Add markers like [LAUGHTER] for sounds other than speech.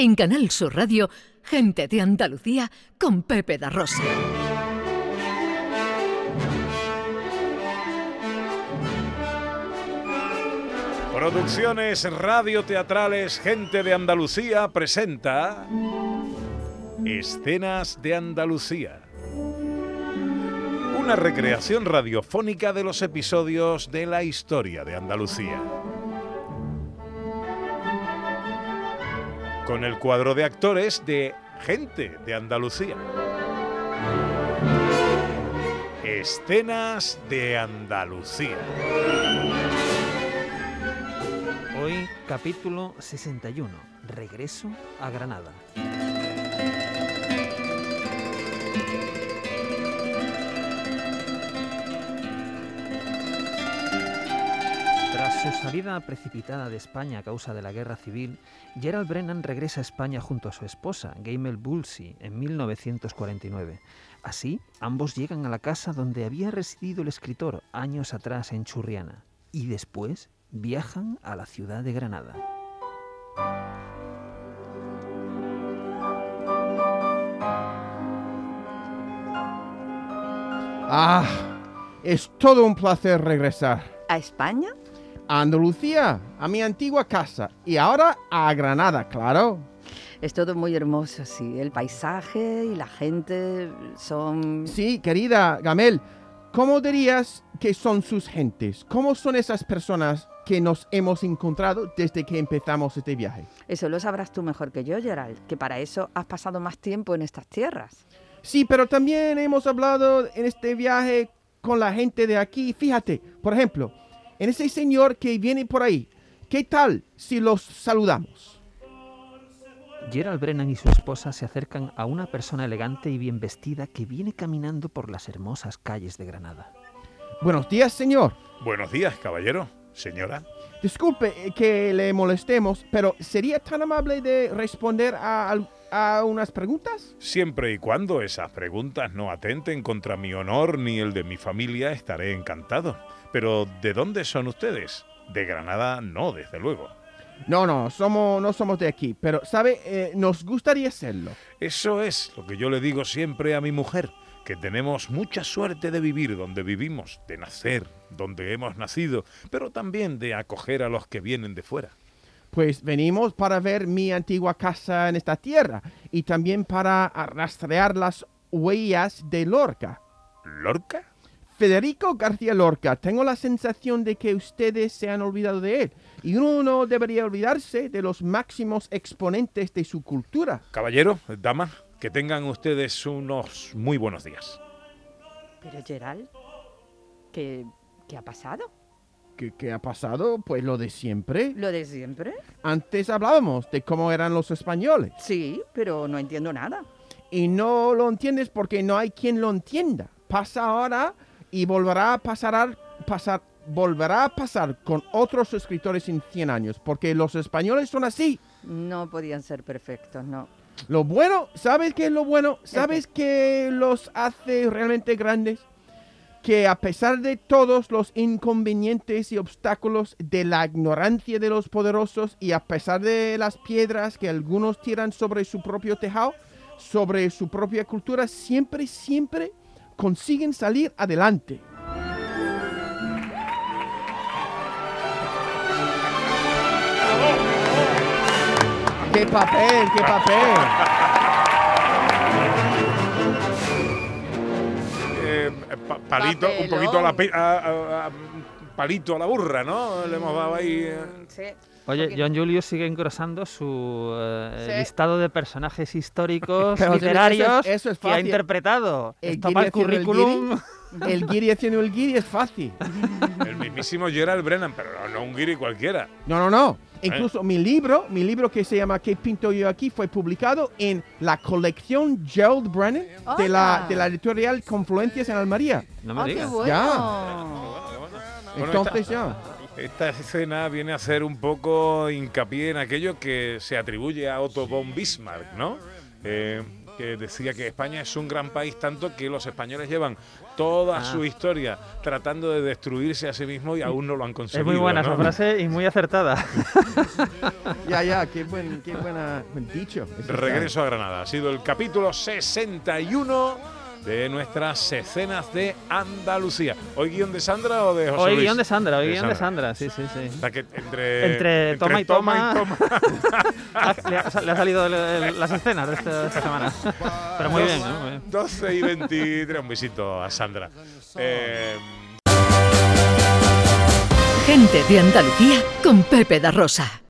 En Canal Sur Radio, Gente de Andalucía con Pepe da Rosa. Producciones radioteatrales Gente de Andalucía presenta Escenas de Andalucía. Una recreación radiofónica de los episodios de la historia de Andalucía. Con el cuadro de actores de Gente de Andalucía. Escenas de Andalucía. Hoy capítulo 61. Regreso a Granada. Su salida precipitada de España a causa de la guerra civil, Gerald Brennan regresa a España junto a su esposa, Gamel Bulsey, en 1949. Así, ambos llegan a la casa donde había residido el escritor años atrás en Churriana, y después viajan a la ciudad de Granada. Ah, es todo un placer regresar. ¿A España? A Andalucía, a mi antigua casa y ahora a Granada, claro. Es todo muy hermoso, sí. El paisaje y la gente son... Sí, querida Gamel, ¿cómo dirías que son sus gentes? ¿Cómo son esas personas que nos hemos encontrado desde que empezamos este viaje? Eso lo sabrás tú mejor que yo, Gerald, que para eso has pasado más tiempo en estas tierras. Sí, pero también hemos hablado en este viaje con la gente de aquí. Fíjate, por ejemplo, en ese señor que viene por ahí. ¿Qué tal si los saludamos? Gerald Brennan y su esposa se acercan a una persona elegante y bien vestida que viene caminando por las hermosas calles de Granada. Buenos días, señor. Buenos días, caballero. Señora. Disculpe eh, que le molestemos, pero ¿sería tan amable de responder a, a unas preguntas? Siempre y cuando esas preguntas no atenten contra mi honor ni el de mi familia, estaré encantado. Pero, ¿de dónde son ustedes? De Granada no, desde luego. No, no, somos, no somos de aquí, pero, ¿sabe? Eh, nos gustaría serlo. Eso es lo que yo le digo siempre a mi mujer, que tenemos mucha suerte de vivir donde vivimos, de nacer donde hemos nacido, pero también de acoger a los que vienen de fuera. Pues venimos para ver mi antigua casa en esta tierra y también para rastrear las huellas de Lorca. ¿Lorca? Federico García Lorca, tengo la sensación de que ustedes se han olvidado de él y uno no debería olvidarse de los máximos exponentes de su cultura. Caballero, dama, que tengan ustedes unos muy buenos días. Pero, Gerald, ¿qué, qué ha pasado? ¿Qué, qué ha pasado? Pues lo de siempre. ¿Lo de siempre? Antes hablábamos de cómo eran los españoles Sí, pero no entiendo nada. y no lo entiendes porque no hay quien lo entienda. Pasa ahora y volverá a pasar, a- pasar, volverá a pasar con otros escritores en 100 años, porque los españoles son así. No podían ser perfectos, no. Lo bueno, ¿sabes qué es lo bueno? ¿Sabes qué los hace realmente grandes? Que a pesar de todos los inconvenientes y obstáculos de la ignorancia de los poderosos y a pesar de las piedras que algunos tiran sobre su propio tejado, sobre su propia cultura, siempre, siempre consiguen salir adelante. ¡Qué papel, qué papel! Eh, pa- palito, un poquito a la, pe- a- a- a- palito a la burra, ¿no? Le hemos dado ahí. eh. Sí. Oye, John Julius sigue engrosando su eh, Sí. listado de personajes históricos [LAUGHS] Pero literarios eso es- eso es que ha interpretado. El Esto para el currículum. El guiri haciendo el guiri es fácil. El mismísimo Gerald Brennan, pero no, no un guiri cualquiera. No, no, no. Incluso mi libro, mi libro que se llama ¿Qué pinto yo aquí? fue publicado en la colección Gerald Brennan de la, de la editorial Confluencias en Almería. No me ¡Ah, qué digas. bueno! Ya. Entonces esta- ya. Esta escena viene a hacer un poco hincapié en aquello que se atribuye a Otto von Bismarck, ¿no? Eh, que decía que España es un gran país, tanto que los españoles llevan toda Ah. su historia tratando de destruirse a sí mismos y aún no lo han Es conseguido. muy buena ¿no? esa frase y muy acertada. [LAUGHS] Ya, ya, qué buen, qué buena, buen dicho. Regreso a Granada. Ha sido el capítulo 61 de nuestras escenas de Andalucía. ¿Hoy guion de Sandra o de José Hoy Luis? guion de Sandra, hoy De guion de Sandra. Sí, sí, sí. O sea que entre, Entre toma y toma. toma. [LAUGHS] Ha- le, ha, le ha salido el- el- las escenas de esta, de esta semana. [LAUGHS] Pero muy bien, ¿no? Muy bien. 12 y 23. Un besito a Sandra. Eh, Gente de Andalucía con Pepe da Rosa.